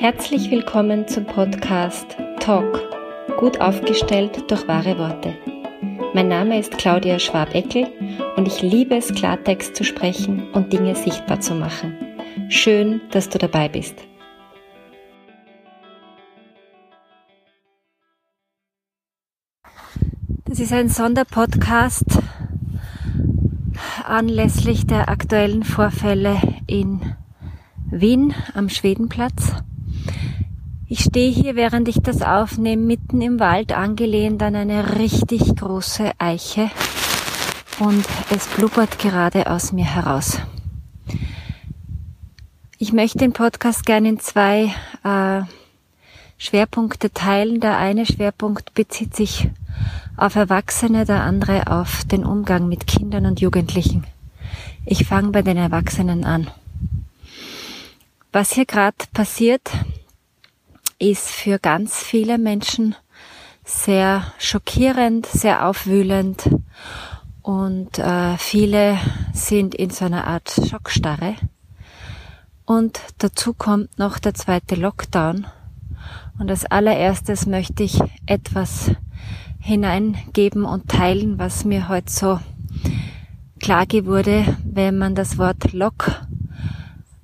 Herzlich willkommen zum Podcast Talk, gut aufgestellt durch wahre Worte. Mein Name ist Claudia Schwabeckel und ich liebe es, Klartext zu sprechen und Dinge sichtbar zu machen. Schön, dass du dabei bist. Das ist ein Sonderpodcast anlässlich der aktuellen Vorfälle in Wien am Schwedenplatz. Ich stehe hier, während ich das aufnehme, mitten im Wald angelehnt an eine richtig große Eiche und es blubbert gerade aus mir heraus. Ich möchte den Podcast gerne in zwei äh, Schwerpunkte teilen. Der eine Schwerpunkt bezieht sich auf Erwachsene, der andere auf den Umgang mit Kindern und Jugendlichen. Ich fange bei den Erwachsenen an. Was hier gerade passiert, ist für ganz viele Menschen sehr schockierend, sehr aufwühlend und äh, viele sind in so einer Art Schockstarre. Und dazu kommt noch der zweite Lockdown. Und als allererstes möchte ich etwas hineingeben und teilen, was mir heute so klar gewurde, wenn man das Wort Lock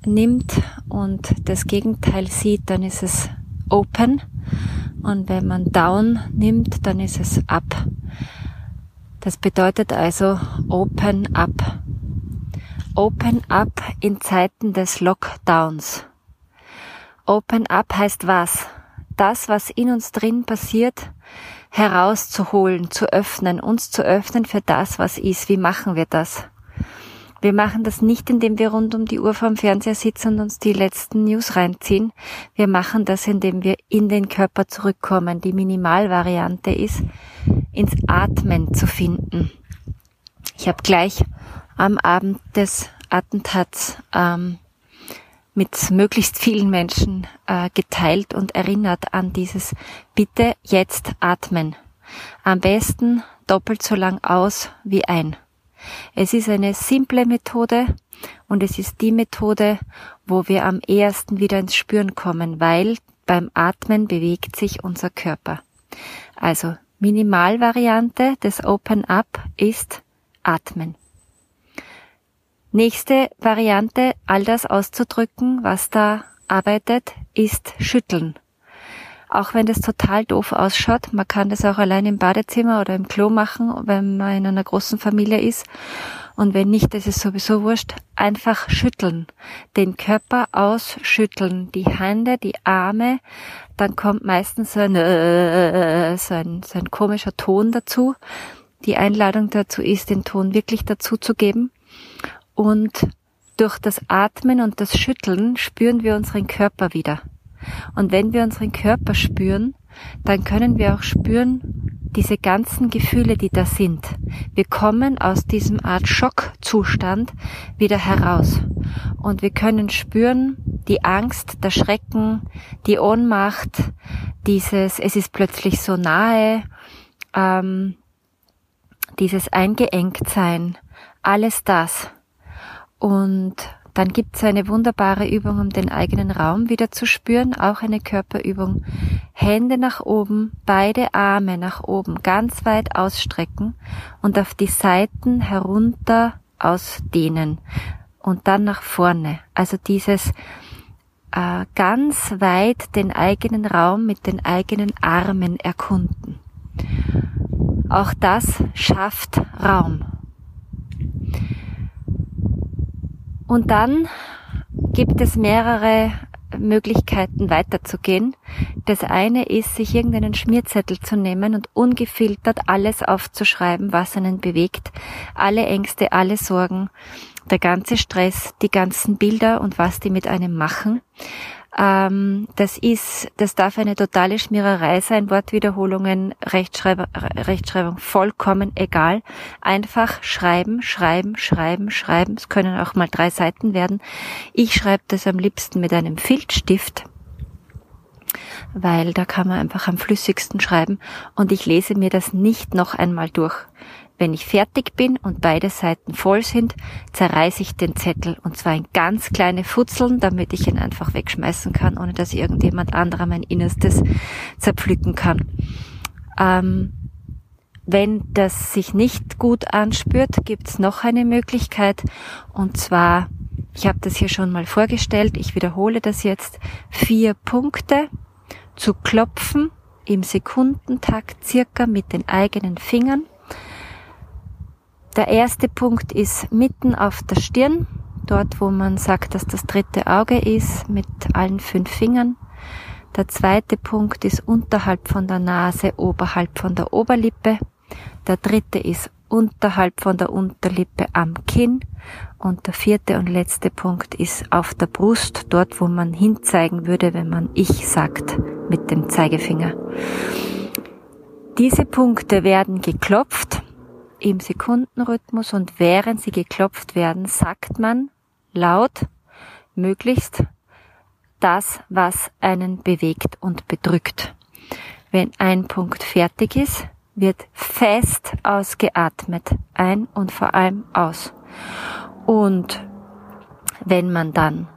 nimmt und das Gegenteil sieht, dann ist es open und wenn man down nimmt, dann ist es up. Das bedeutet also open up. Open up in Zeiten des Lockdowns. Open up heißt was? Das, was in uns drin passiert, herauszuholen, zu öffnen, uns zu öffnen für das, was ist. Wie machen wir das? Wir machen das nicht, indem wir rund um die Uhr vorm Fernseher sitzen und uns die letzten News reinziehen. Wir machen das, indem wir in den Körper zurückkommen. Die Minimalvariante ist, ins Atmen zu finden. Ich habe gleich am Abend des Attentats ähm, mit möglichst vielen Menschen äh, geteilt und erinnert an dieses Bitte jetzt atmen. Am besten doppelt so lang aus wie ein. Es ist eine simple Methode und es ist die Methode, wo wir am ehesten wieder ins Spüren kommen, weil beim Atmen bewegt sich unser Körper. Also Minimalvariante des Open Up ist Atmen. Nächste Variante, all das auszudrücken, was da arbeitet, ist Schütteln. Auch wenn das total doof ausschaut, man kann das auch allein im Badezimmer oder im Klo machen, wenn man in einer großen Familie ist. Und wenn nicht, das ist sowieso wurscht. Einfach schütteln. Den Körper ausschütteln. Die Hände, die Arme. Dann kommt meistens so ein, äh, so ein, so ein komischer Ton dazu. Die Einladung dazu ist, den Ton wirklich dazu zu geben. Und durch das Atmen und das Schütteln spüren wir unseren Körper wieder. Und wenn wir unseren Körper spüren, dann können wir auch spüren, diese ganzen Gefühle, die da sind. Wir kommen aus diesem Art Schockzustand wieder heraus. Und wir können spüren, die Angst, der Schrecken, die Ohnmacht, dieses, es ist plötzlich so nahe, ähm, dieses Eingeengtsein, alles das. Und dann gibt es eine wunderbare Übung, um den eigenen Raum wieder zu spüren, auch eine Körperübung. Hände nach oben, beide Arme nach oben, ganz weit ausstrecken und auf die Seiten herunter ausdehnen und dann nach vorne. Also dieses äh, ganz weit den eigenen Raum mit den eigenen Armen erkunden. Auch das schafft Raum. Und dann gibt es mehrere Möglichkeiten weiterzugehen. Das eine ist, sich irgendeinen Schmierzettel zu nehmen und ungefiltert alles aufzuschreiben, was einen bewegt. Alle Ängste, alle Sorgen, der ganze Stress, die ganzen Bilder und was die mit einem machen. Ähm, das ist, das darf eine totale Schmiererei sein, Wortwiederholungen, Rechtschreib Rechtschreibung, vollkommen egal. Einfach schreiben, schreiben, schreiben, schreiben. Es können auch mal drei Seiten werden. Ich schreibe das am liebsten mit einem Filzstift weil da kann man einfach am flüssigsten schreiben und ich lese mir das nicht noch einmal durch. Wenn ich fertig bin und beide Seiten voll sind, zerreiße ich den Zettel und zwar in ganz kleine Futzeln, damit ich ihn einfach wegschmeißen kann, ohne dass irgendjemand anderer mein Innerstes zerpflücken kann. Ähm, wenn das sich nicht gut anspürt, gibt's noch eine Möglichkeit und zwar, ich habe das hier schon mal vorgestellt, ich wiederhole das jetzt, vier Punkte zu klopfen im Sekundentakt circa mit den eigenen Fingern der erste Punkt ist mitten auf der Stirn, dort wo man sagt, dass das dritte Auge ist, mit allen fünf Fingern. Der zweite Punkt ist unterhalb von der Nase, oberhalb von der Oberlippe. Der dritte ist unterhalb von der Unterlippe am Kinn. Und der vierte und letzte Punkt ist auf der Brust, dort wo man hinzeigen würde, wenn man Ich sagt mit dem Zeigefinger. Diese Punkte werden geklopft im Sekundenrhythmus und während sie geklopft werden, sagt man laut, möglichst das, was einen bewegt und bedrückt. Wenn ein Punkt fertig ist, wird fest ausgeatmet, ein und vor allem aus. Und wenn man dann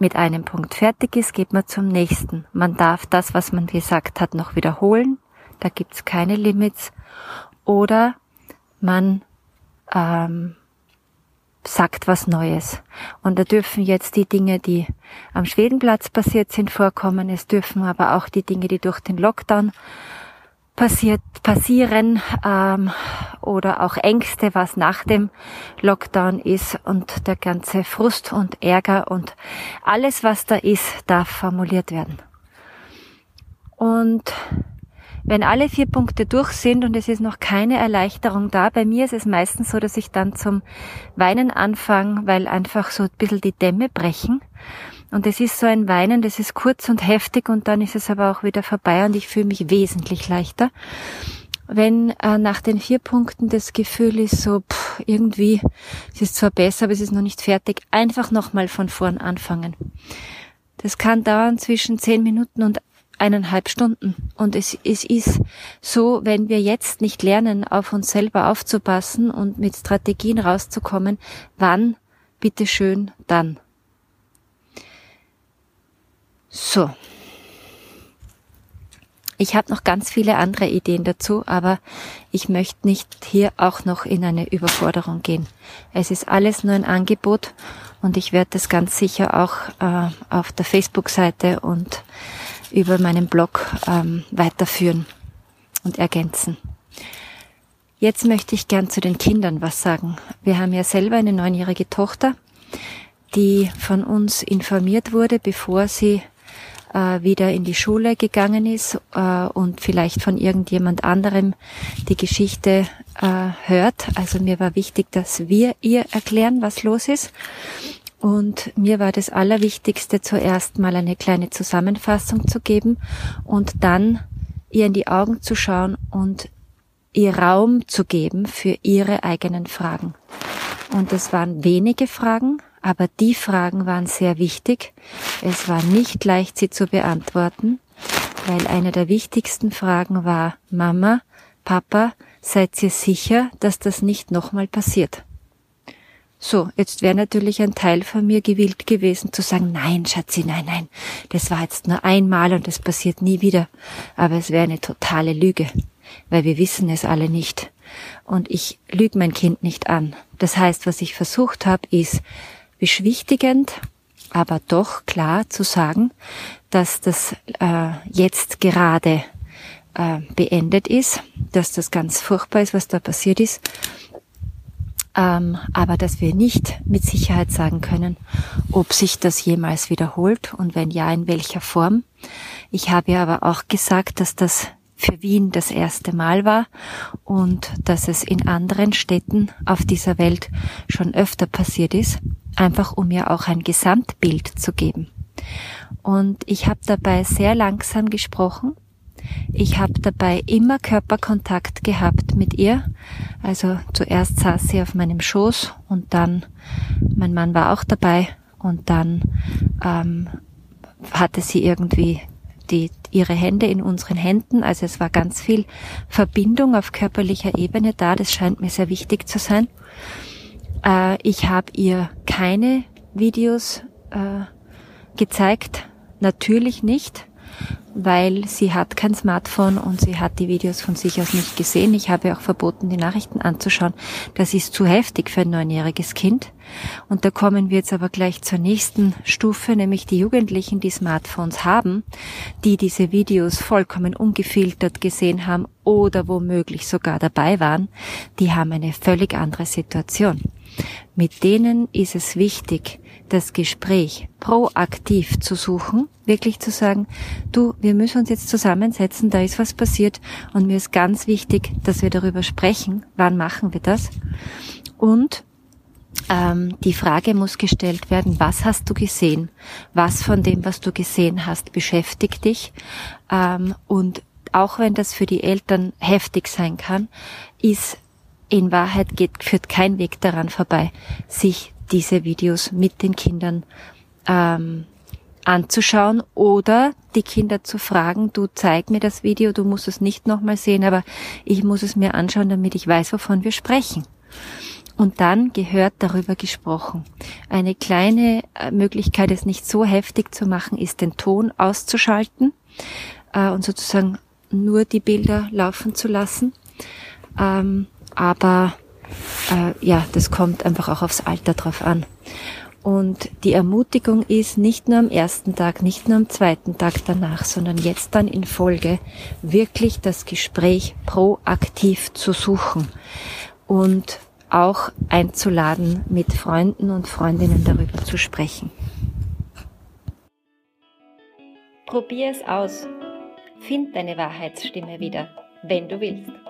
mit einem Punkt fertig ist, geht man zum nächsten. Man darf das, was man gesagt hat, noch wiederholen. Da gibt's keine Limits. Oder man ähm, sagt was Neues. Und da dürfen jetzt die Dinge, die am Schwedenplatz passiert sind, vorkommen. Es dürfen aber auch die Dinge, die durch den Lockdown passiert, passieren ähm, oder auch Ängste, was nach dem Lockdown ist und der ganze Frust und Ärger und alles, was da ist, darf formuliert werden. Und wenn alle vier Punkte durch sind und es ist noch keine Erleichterung da, bei mir ist es meistens so, dass ich dann zum Weinen anfange, weil einfach so ein bisschen die Dämme brechen. Und es ist so ein Weinen, das ist kurz und heftig und dann ist es aber auch wieder vorbei und ich fühle mich wesentlich leichter. Wenn äh, nach den vier Punkten das Gefühl ist so, pff, irgendwie, es ist zwar besser, aber es ist noch nicht fertig, einfach nochmal von vorn anfangen. Das kann dauern zwischen zehn Minuten und eineinhalb Stunden. Und es, es ist so, wenn wir jetzt nicht lernen, auf uns selber aufzupassen und mit Strategien rauszukommen, wann, bitteschön, dann. So. Ich habe noch ganz viele andere Ideen dazu, aber ich möchte nicht hier auch noch in eine Überforderung gehen. Es ist alles nur ein Angebot und ich werde das ganz sicher auch äh, auf der Facebook-Seite und über meinen Blog ähm, weiterführen und ergänzen. Jetzt möchte ich gern zu den Kindern was sagen. Wir haben ja selber eine neunjährige Tochter, die von uns informiert wurde, bevor sie äh, wieder in die Schule gegangen ist äh, und vielleicht von irgendjemand anderem die Geschichte äh, hört. Also mir war wichtig, dass wir ihr erklären, was los ist. Und mir war das Allerwichtigste, zuerst mal eine kleine Zusammenfassung zu geben und dann ihr in die Augen zu schauen und ihr Raum zu geben für ihre eigenen Fragen. Und es waren wenige Fragen, aber die Fragen waren sehr wichtig. Es war nicht leicht, sie zu beantworten, weil eine der wichtigsten Fragen war, Mama, Papa, seid ihr sicher, dass das nicht nochmal passiert? So, jetzt wäre natürlich ein Teil von mir gewillt gewesen zu sagen, nein, Schatzi, nein, nein, das war jetzt nur einmal und das passiert nie wieder. Aber es wäre eine totale Lüge, weil wir wissen es alle nicht. Und ich lüge mein Kind nicht an. Das heißt, was ich versucht habe, ist beschwichtigend, aber doch klar zu sagen, dass das äh, jetzt gerade äh, beendet ist, dass das ganz furchtbar ist, was da passiert ist ähm, aber dass wir nicht mit Sicherheit sagen können, ob sich das jemals wiederholt und wenn ja, in welcher Form. Ich habe aber auch gesagt, dass das für Wien das erste Mal war und dass es in anderen Städten auf dieser Welt schon öfter passiert ist, einfach um mir auch ein Gesamtbild zu geben. Und ich habe dabei sehr langsam gesprochen ich habe dabei immer Körperkontakt gehabt mit ihr. Also zuerst saß sie auf meinem Schoß und dann, mein Mann war auch dabei und dann ähm, hatte sie irgendwie die, ihre Hände in unseren Händen. Also es war ganz viel Verbindung auf körperlicher Ebene da. Das scheint mir sehr wichtig zu sein. Äh, ich habe ihr keine Videos äh, gezeigt. Natürlich nicht weil sie hat kein Smartphone und sie hat die Videos von sich aus nicht gesehen. Ich habe auch verboten, die Nachrichten anzuschauen. Das ist zu heftig für ein neunjähriges Kind. Und da kommen wir jetzt aber gleich zur nächsten Stufe, nämlich die Jugendlichen, die Smartphones haben, die diese Videos vollkommen ungefiltert gesehen haben oder womöglich sogar dabei waren, die haben eine völlig andere Situation. Mit denen ist es wichtig, das Gespräch proaktiv zu suchen, wirklich zu sagen, du, wir müssen uns jetzt zusammensetzen, da ist was passiert und mir ist ganz wichtig, dass wir darüber sprechen, wann machen wir das? Und ähm, die Frage muss gestellt werden, was hast du gesehen? Was von dem, was du gesehen hast, beschäftigt dich? Ähm, und auch wenn das für die Eltern heftig sein kann, ist in Wahrheit geht, führt kein Weg daran vorbei, sich diese Videos mit den Kindern ähm, anzuschauen oder die Kinder zu fragen, du zeig mir das Video, du musst es nicht nochmal sehen, aber ich muss es mir anschauen, damit ich weiß, wovon wir sprechen. Und dann gehört darüber gesprochen. Eine kleine äh, Möglichkeit, es nicht so heftig zu machen, ist den Ton auszuschalten äh, und sozusagen nur die Bilder laufen zu lassen. Ähm, aber äh, ja, das kommt einfach auch aufs Alter drauf an. Und die Ermutigung ist nicht nur am ersten Tag, nicht nur am zweiten Tag danach, sondern jetzt dann in Folge wirklich das Gespräch proaktiv zu suchen und auch einzuladen, mit Freunden und Freundinnen darüber zu sprechen. Probier es aus. Find deine Wahrheitsstimme wieder, wenn du willst.